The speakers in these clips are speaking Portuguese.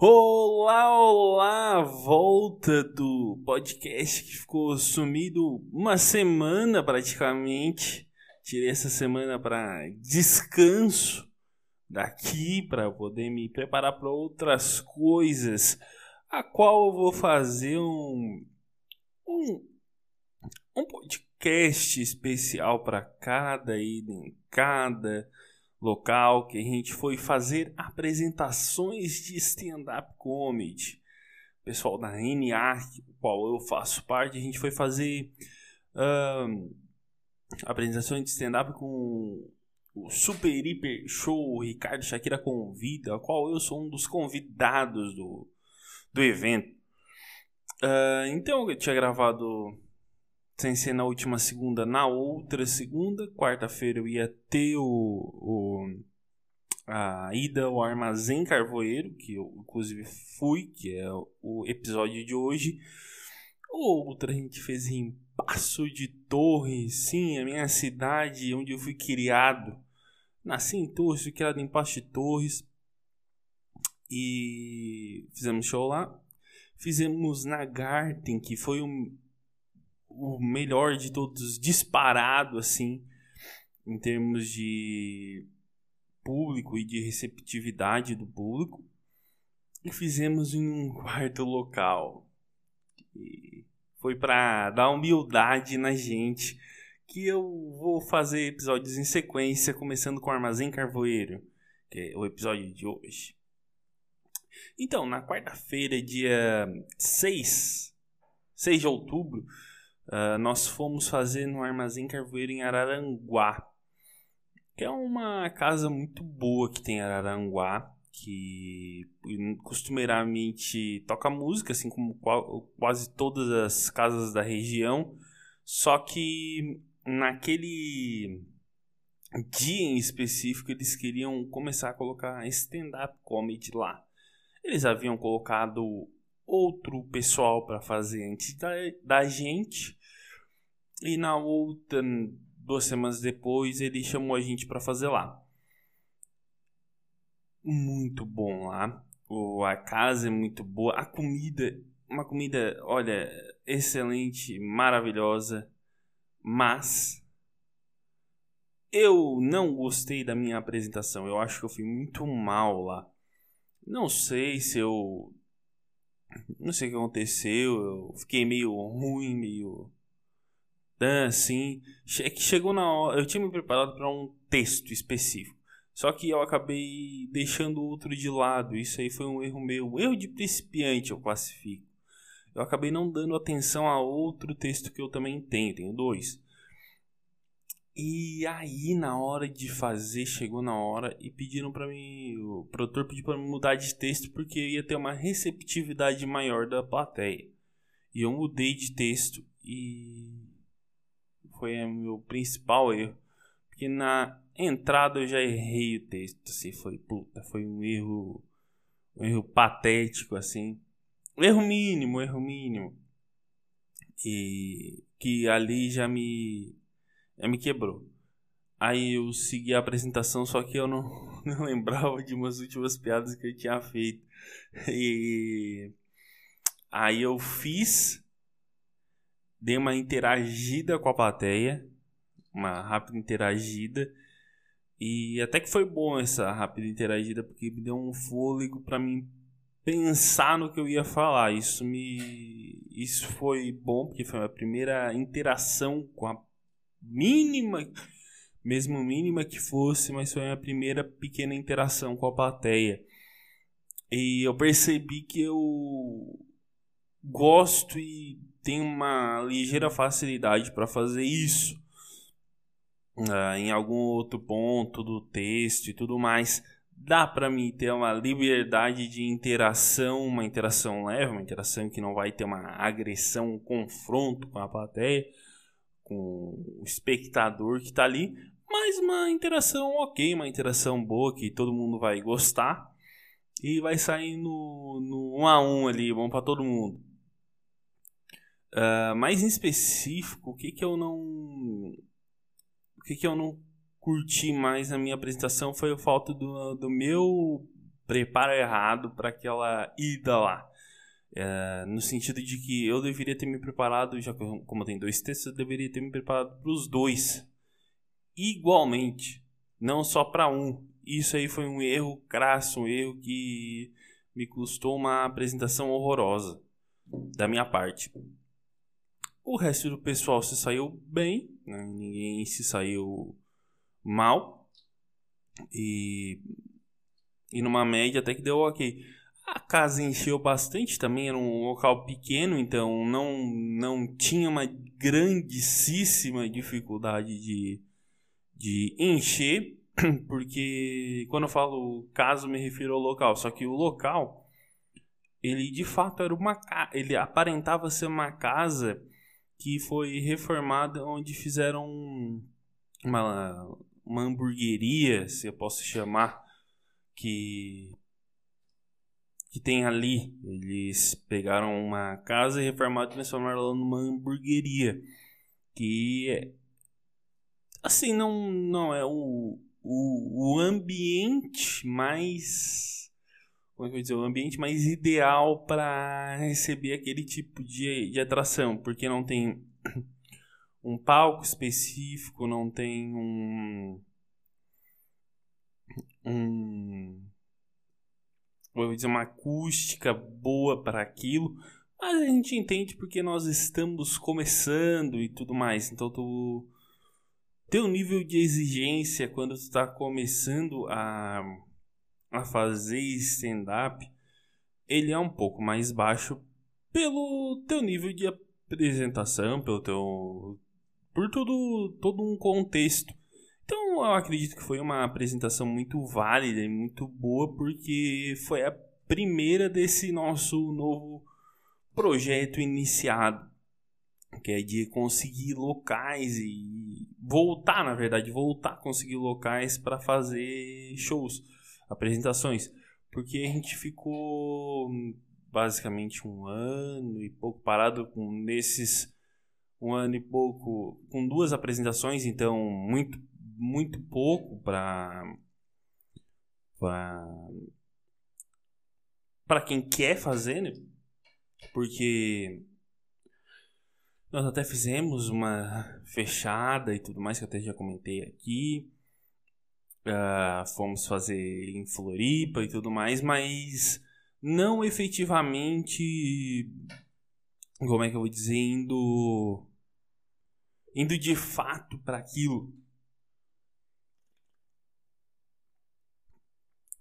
Olá, olá! Volta do podcast que ficou sumido uma semana praticamente. Tirei essa semana para descanso daqui para poder me preparar para outras coisas, a qual eu vou fazer um um, um podcast especial para cada item, cada local que a gente foi fazer apresentações de stand-up comedy. O pessoal da NA, o qual eu faço parte, a gente foi fazer uh, apresentações de stand-up com o Super Hiper Show Ricardo Shakira Convida, qual eu sou um dos convidados do, do evento. Uh, então eu tinha gravado sem ser na última segunda, na outra segunda. Quarta-feira eu ia ter o, o, a ida ao Armazém Carvoeiro, que eu inclusive fui, que é o episódio de hoje. Outra a gente fez em Passo de Torres, sim, a minha cidade onde eu fui criado. Nasci em Torres, fui criado em Passo de Torres. E fizemos show lá. Fizemos na Garden, que foi um o melhor de todos, disparado assim, em termos de público e de receptividade do público. E fizemos em um quarto local. E foi para dar humildade na gente que eu vou fazer episódios em sequência, começando com o Armazém Carvoeiro, que é o episódio de hoje. Então, na quarta-feira, dia 6, 6 de outubro, Uh, nós fomos fazer no Armazém Carvoeiro em Araranguá, que é uma casa muito boa que tem em Araranguá, que costumeiramente toca música, assim como quase todas as casas da região, só que naquele dia em específico eles queriam começar a colocar stand-up comedy lá. Eles haviam colocado outro pessoal para fazer antes da, da gente, e na outra, duas semanas depois, ele chamou a gente para fazer lá. Muito bom lá. O, a casa é muito boa. A comida, uma comida, olha, excelente, maravilhosa. Mas eu não gostei da minha apresentação. Eu acho que eu fui muito mal lá. Não sei se eu. Não sei o que aconteceu. Eu fiquei meio ruim, meio assim. É que chegou na hora. Eu tinha me preparado para um texto específico. Só que eu acabei deixando outro de lado. Isso aí foi um erro meu. Um erro de principiante, eu classifico. Eu acabei não dando atenção a outro texto que eu também tenho. Tenho dois. E aí, na hora de fazer, chegou na hora e pediram para mim. O produtor pediu para mudar de texto porque ia ter uma receptividade maior da plateia. E eu mudei de texto e foi o meu principal erro. Porque na entrada eu já errei o texto, assim, foi puta, foi um erro um erro patético assim. Erro mínimo, erro mínimo. E que ali já me já me quebrou. Aí eu segui a apresentação, só que eu não, não lembrava de umas últimas piadas que eu tinha feito. E aí eu fiz dei uma interagida com a plateia, uma rápida interagida. E até que foi bom essa rápida interagida, porque me deu um fôlego para mim pensar no que eu ia falar. Isso me isso foi bom, porque foi a primeira interação com a mínima, mesmo mínima que fosse, mas foi a primeira pequena interação com a plateia. E eu percebi que eu gosto e tenho uma ligeira facilidade para fazer isso. Uh, em algum outro ponto do texto e tudo mais, dá para mim ter uma liberdade de interação, uma interação leve, uma interação que não vai ter uma agressão, um confronto com a plateia, com o espectador que está ali, mas uma interação ok, uma interação boa que todo mundo vai gostar e vai sair no, no um a um ali, bom para todo mundo. Uh, mais em específico, o que que eu não. O que que eu não curti mais na minha apresentação foi o fato do, do meu preparo errado para aquela ida lá. É, no sentido de que eu deveria ter me preparado, já que eu, como eu tenho dois textos, eu deveria ter me preparado para os dois igualmente, não só para um. Isso aí foi um erro crasso, um erro que me custou uma apresentação horrorosa da minha parte. O resto do pessoal se saiu bem, né? ninguém se saiu mal. E, e numa média até que deu ok. A casa encheu bastante também, era um local pequeno, então não, não tinha uma grandíssima dificuldade de, de encher, porque quando eu falo caso me refiro ao local, só que o local ele de fato era uma ele aparentava ser uma casa que foi reformada onde fizeram uma, uma hamburgueria, se eu posso chamar, que que tem ali. Eles pegaram uma casa e reformaram e transformaram ela numa hamburgueria. Que assim não não é o, o, o ambiente mais como é que eu dizer, o ambiente mais ideal para receber aquele tipo de, de atração, porque não tem um palco específico, não tem um um vou dizer uma acústica boa para aquilo, mas a gente entende porque nós estamos começando e tudo mais. Então tu teu nível de exigência quando tu está começando a a fazer stand-up, ele é um pouco mais baixo pelo teu nível de apresentação, pelo teu por todo todo um contexto. Então, eu acredito que foi uma apresentação muito válida e muito boa porque foi a primeira desse nosso novo projeto iniciado, que é de conseguir locais e voltar, na verdade, voltar a conseguir locais para fazer shows apresentações, porque a gente ficou basicamente um ano e pouco parado com nesses um ano e pouco com duas apresentações, então muito muito pouco para para quem quer fazer, né? Porque nós até fizemos uma fechada e tudo mais que eu até já comentei aqui. Uh, fomos fazer em Floripa e tudo mais, mas não efetivamente, como é que eu vou dizer, indo, indo de fato para aquilo.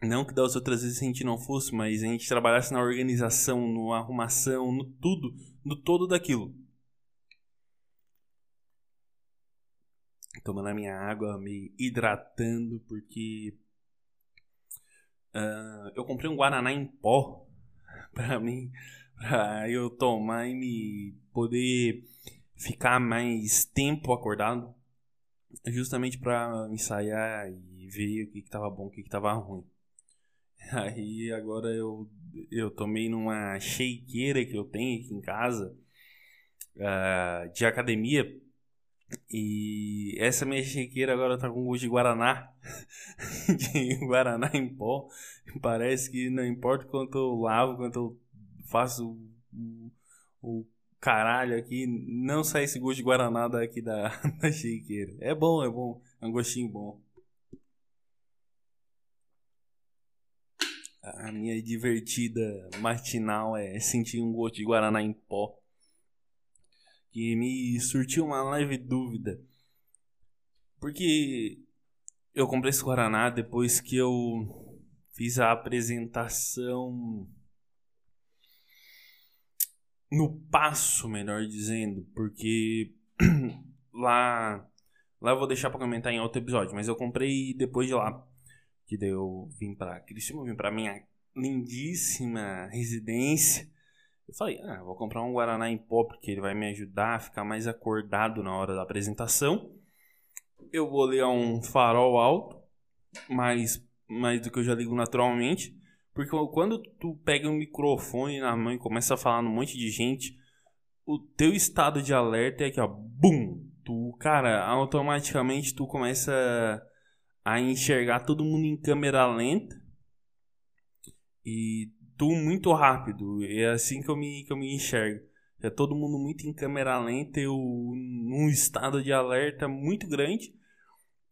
Não que das outras vezes a gente não fosse, mas a gente trabalhasse na organização, no arrumação, no tudo, no todo daquilo. Tomando a minha água, me hidratando, porque uh, eu comprei um Guaraná em pó para mim, para eu tomar e me poder ficar mais tempo acordado, justamente para ensaiar e ver o que estava bom, o que estava ruim. Aí agora eu eu tomei numa shakeira que eu tenho aqui em casa uh, de academia e essa minha chequeira agora tá com gosto de Guaraná. de Guaraná em pó. Parece que não importa quanto eu lavo, quanto eu faço o, o caralho aqui, não sai esse gosto de Guaraná daqui da, da chequeira. É bom, é bom. É um gostinho bom. A minha divertida matinal é sentir um gosto de Guaraná em pó que me surtiu uma leve dúvida. Porque eu comprei esse Guaraná depois que eu fiz a apresentação no passo, melhor dizendo, porque lá lá eu vou deixar para comentar em outro episódio, mas eu comprei depois de lá, que daí eu vim para Criciúma, vim para minha lindíssima residência eu falei, ah, vou comprar um Guaraná em pó porque ele vai me ajudar a ficar mais acordado na hora da apresentação. Eu vou ligar um farol alto, mais, mais do que eu já ligo naturalmente. Porque quando tu pega um microfone na mão e começa a falar num monte de gente, o teu estado de alerta é que, ó, bum! Tu, cara, automaticamente tu começa a enxergar todo mundo em câmera lenta E tudo muito rápido. É assim que eu me, que eu me enxergo. É todo mundo muito em câmera lenta, eu num estado de alerta muito grande.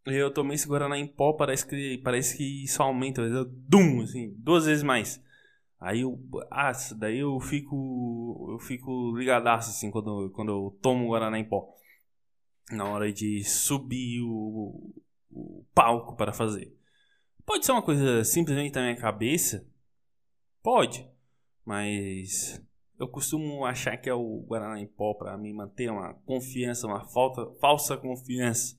Eu tomei esse Guaraná em pó, parece que, parece que isso aumenta, dum, assim, duas vezes mais. Aí eu, ah, daí eu fico, eu fico ligadaço, assim, quando, quando eu tomo Guaraná em pó. Na hora de subir o, o palco para fazer. Pode ser uma coisa simplesmente da minha cabeça, pode, mas eu costumo achar que é o Guaraná em pó para me manter uma confiança, uma falta, falsa confiança.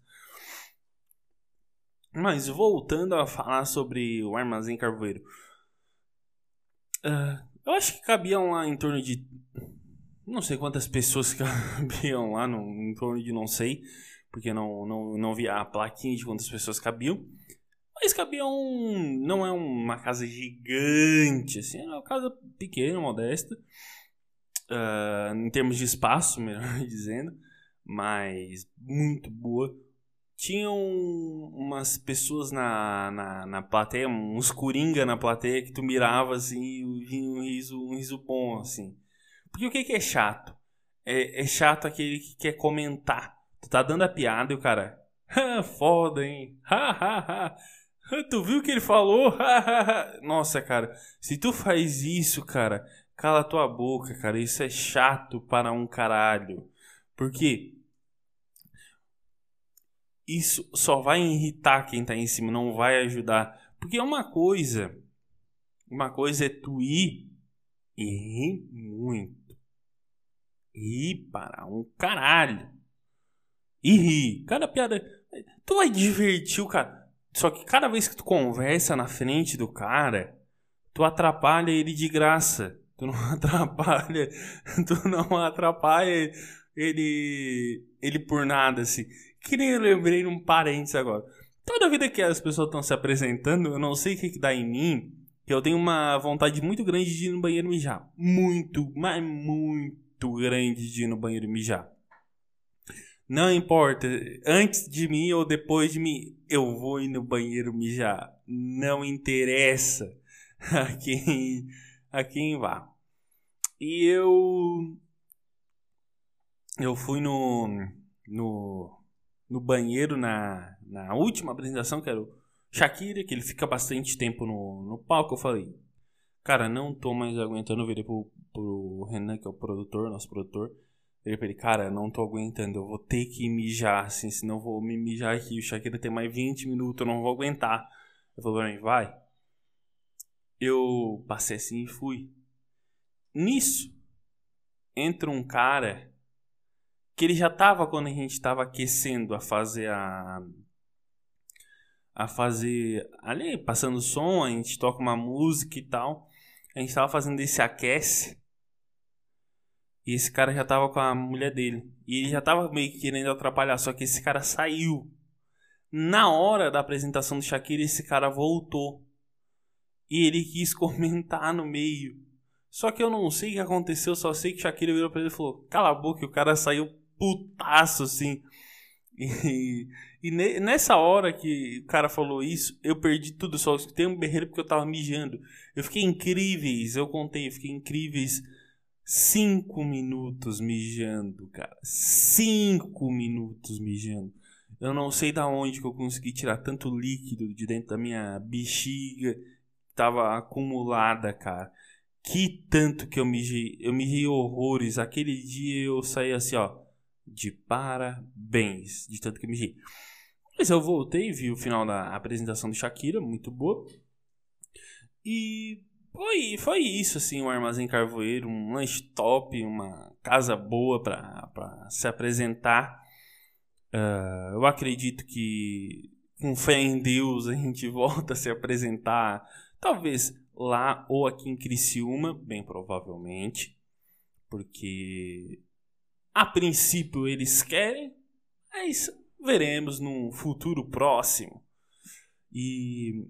Mas voltando a falar sobre o Armazém Carvoeiro. Uh, eu acho que cabiam lá em torno de. Não sei quantas pessoas cabiam lá, no, em torno de não sei, porque não, não, não vi a plaquinha de quantas pessoas cabiam. Mas cabiam. Não é uma casa gigante, assim, é uma casa pequena, modesta uh, em termos de espaço, melhor dizendo, mas muito boa. Tinham umas pessoas na, na, na plateia, uns coringa na plateia que tu mirava assim e vinha um riso, um riso bom, assim. Porque o que, que é chato? É, é chato aquele que quer comentar. Tu tá dando a piada e o cara. Foda, hein? Ha, ha, ha. Tu viu o que ele falou? Nossa, cara, se tu faz isso, cara, Cala tua boca, cara. Isso é chato para um caralho. Porque isso só vai irritar quem tá em cima, não vai ajudar. Porque é uma coisa. Uma coisa é tu ir e rir muito. Rir para um caralho. E rir. Cada piada. Tu vai divertir o cara. Só que cada vez que tu conversa na frente do cara, tu atrapalha ele de graça. Tu não atrapalha, tu não atrapalha ele, ele por nada, assim. Que nem eu lembrei num parênteses agora. Toda vida que as pessoas estão se apresentando, eu não sei o que, que dá em mim, que eu tenho uma vontade muito grande de ir no banheiro mijar. Muito, mas muito grande de ir no banheiro mijar. Não importa, antes de mim ou depois de mim, eu vou ir no banheiro mijar. Não interessa a quem a quem vá. E eu eu fui no no, no banheiro na, na última apresentação, que era o Shakira, que ele fica bastante tempo no, no palco. Eu falei, cara, não tô mais aguentando. Eu virei pro, pro Renan, que é o produtor, nosso produtor. Falei, cara, não tô aguentando, eu vou ter que mijar, assim, senão eu vou me mijar aqui. O Shakira tem mais 20 minutos, eu não vou aguentar. Ele falou pra mim, vai eu passei assim e fui. Nisso, entra um cara que ele já tava quando a gente estava aquecendo a fazer a a fazer ali passando som, a gente toca uma música e tal. A gente tava fazendo esse aquece. E esse cara já tava com a mulher dele. E ele já tava meio que querendo atrapalhar, só que esse cara saiu. Na hora da apresentação do Shakira, esse cara voltou. E ele quis comentar no meio. Só que eu não sei o que aconteceu, só sei que Shakira virou pra ele e falou: Cala a boca, e o cara saiu putaço assim. E, e nessa hora que o cara falou isso, eu perdi tudo, só escutei um berreiro porque eu tava mijando. Eu fiquei incríveis, eu contei, eu fiquei incríveis cinco minutos mijando, cara. Cinco minutos mijando. Eu não sei da onde que eu consegui tirar tanto líquido de dentro da minha bexiga tava acumulada, cara. Que tanto que eu ri, eu ri horrores. Aquele dia eu saí assim, ó, de parabéns, de tanto que eu ri. Mas eu voltei, vi o final da apresentação do Shakira, muito boa. E foi, foi isso, assim, um armazém carvoeiro, um lanche top, uma casa boa para se apresentar. Uh, eu acredito que com fé em Deus a gente volta a se apresentar Talvez lá ou aqui em Criciúma, bem provavelmente, porque a princípio eles querem, mas veremos num futuro próximo. E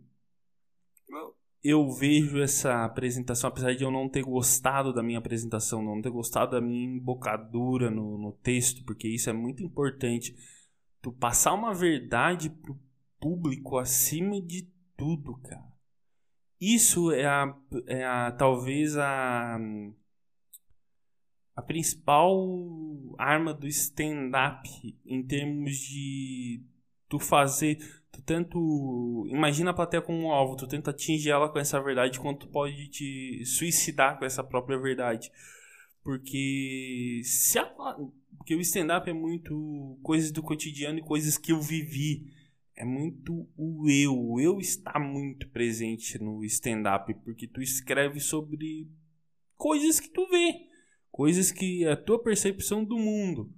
eu vejo essa apresentação, apesar de eu não ter gostado da minha apresentação, não ter gostado da minha embocadura no, no texto, porque isso é muito importante. Tu passar uma verdade pro público acima de tudo, cara. isso é a, é a talvez a a principal arma do stand-up em termos de tu fazer tu tanto imagina a plateia como um alvo tu tenta atingir ela com essa verdade quanto tu pode te suicidar com essa própria verdade porque se a, porque o stand-up é muito coisas do cotidiano e coisas que eu vivi é muito o eu. O eu está muito presente no stand-up, porque tu escreve sobre coisas que tu vê, coisas que é a tua percepção do mundo.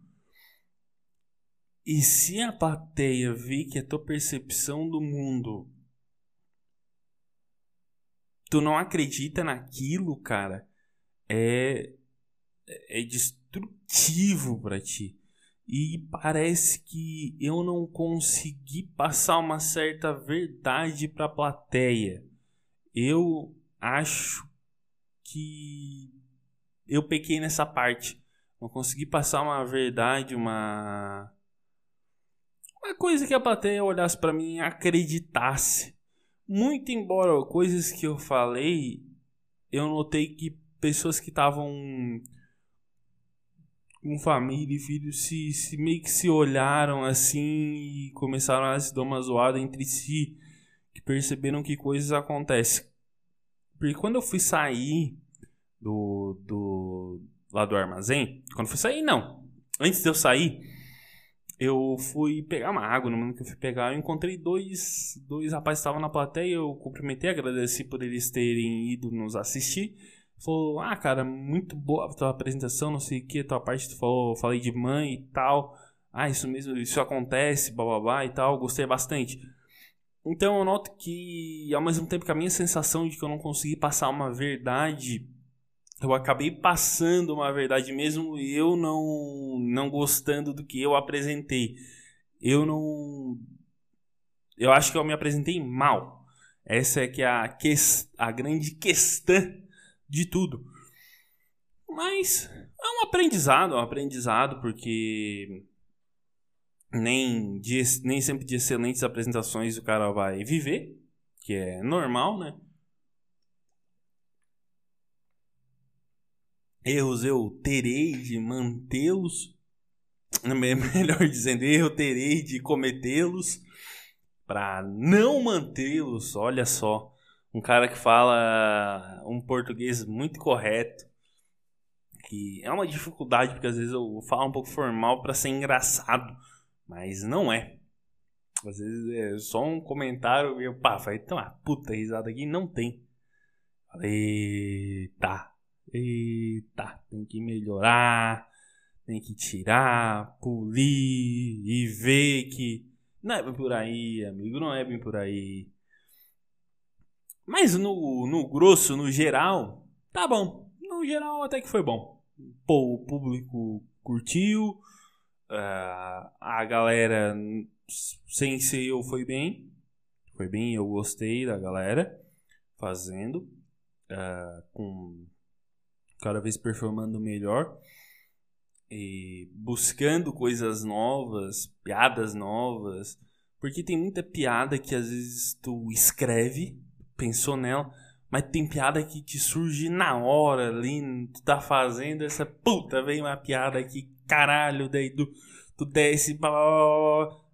E se a plateia vê que a tua percepção do mundo tu não acredita naquilo, cara, é é destrutivo para ti e parece que eu não consegui passar uma certa verdade para a plateia. Eu acho que eu pequei nessa parte. Não consegui passar uma verdade, uma uma coisa que a plateia olhasse para mim e acreditasse. Muito embora coisas que eu falei, eu notei que pessoas que estavam com família e filhos se, se meio que se olharam assim e começaram a se dar uma zoada entre si, que perceberam que coisas acontecem. Porque quando eu fui sair do, do lá do armazém, quando eu fui sair não, antes de eu sair, eu fui pegar uma água, no momento que eu fui pegar, eu encontrei dois, dois rapazes que estavam na plateia, eu cumprimentei, agradeci por eles terem ido nos assistir. Falou, ah, cara, muito boa a tua apresentação, não sei o que, tua parte, tu falou, falei de mãe e tal. Ah, isso mesmo, isso acontece, blá blá blá e tal, gostei bastante. Então eu noto que, ao mesmo tempo que a minha sensação de que eu não consegui passar uma verdade, eu acabei passando uma verdade mesmo eu não, não gostando do que eu apresentei. Eu não. Eu acho que eu me apresentei mal. Essa é que é a, que, a grande questão de tudo. Mas é um aprendizado, é um aprendizado, porque nem, de, nem sempre de excelentes apresentações o cara vai viver, que é normal, né? Erros eu terei de mantê-los, melhor dizendo, eu terei de cometê-los para não mantê-los, olha só um cara que fala um português muito correto, que é uma dificuldade porque às vezes eu falo um pouco formal para ser engraçado, mas não é. Às vezes é só um comentário e eu, pá, vai ter uma puta risada aqui, não tem. Falei, tá, eita, tem que melhorar, tem que tirar, polir e ver que não é bem por aí, amigo, não é bem por aí. Mas no, no grosso, no geral, tá bom. No geral até que foi bom. Pô, o público curtiu. Uh, a galera, sem ser eu, foi bem. Foi bem, eu gostei da galera fazendo. Uh, com cada vez performando melhor. E buscando coisas novas, piadas novas. Porque tem muita piada que às vezes tu escreve pensou nela, mas tem piada que te surge na hora ali, tu tá fazendo essa puta, vem uma piada aqui, caralho, daí tu, tu desce,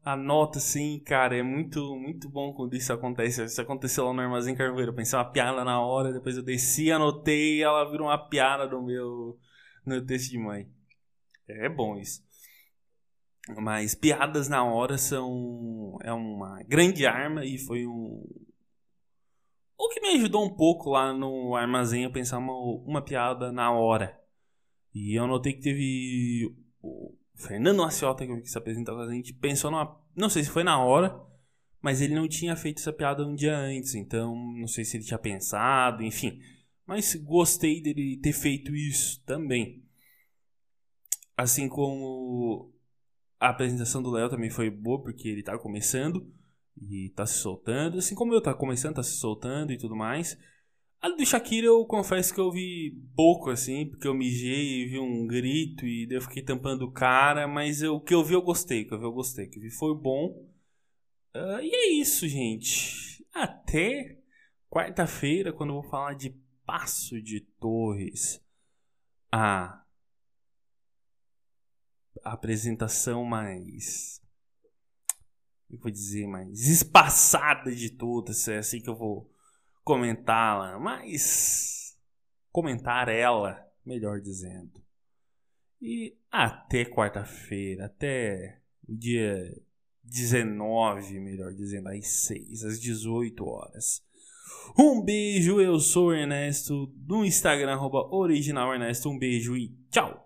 anota assim, cara, é muito, muito bom quando isso acontece. Isso aconteceu lá no Armazém Carvoeiro, eu pensei uma piada na hora, depois eu desci, anotei e ela virou uma piada no meu, no meu texto de mãe. É bom isso. Mas piadas na hora são é uma grande arma e foi um, o que me ajudou um pouco lá no armazém a pensar uma, uma piada na hora. E eu notei que teve Fernando Maciota, que se apresentou com a gente, pensou numa. Não sei se foi na hora, mas ele não tinha feito essa piada um dia antes, então não sei se ele tinha pensado, enfim. Mas gostei dele ter feito isso também. Assim como a apresentação do Léo também foi boa, porque ele tá começando e tá se soltando, assim como eu tá começando, tá se soltando e tudo mais. A do Shakira eu confesso que eu vi pouco, assim, porque eu mijei e vi um grito e daí eu fiquei tampando o cara, mas eu, o que eu vi eu gostei, o que eu vi eu gostei, o que eu vi foi bom. Uh, e é isso, gente. Até quarta-feira, quando eu vou falar de Passo de Torres, a apresentação mais. Como eu vou dizer? Mais espaçada de todas. É assim que eu vou comentá-la. Mas. Comentar ela, melhor dizendo. E até quarta-feira, até o dia 19, melhor dizendo, às 6, às 18 horas. Um beijo, eu sou o Ernesto, no Instagram, arroba original Ernesto. Um beijo e tchau!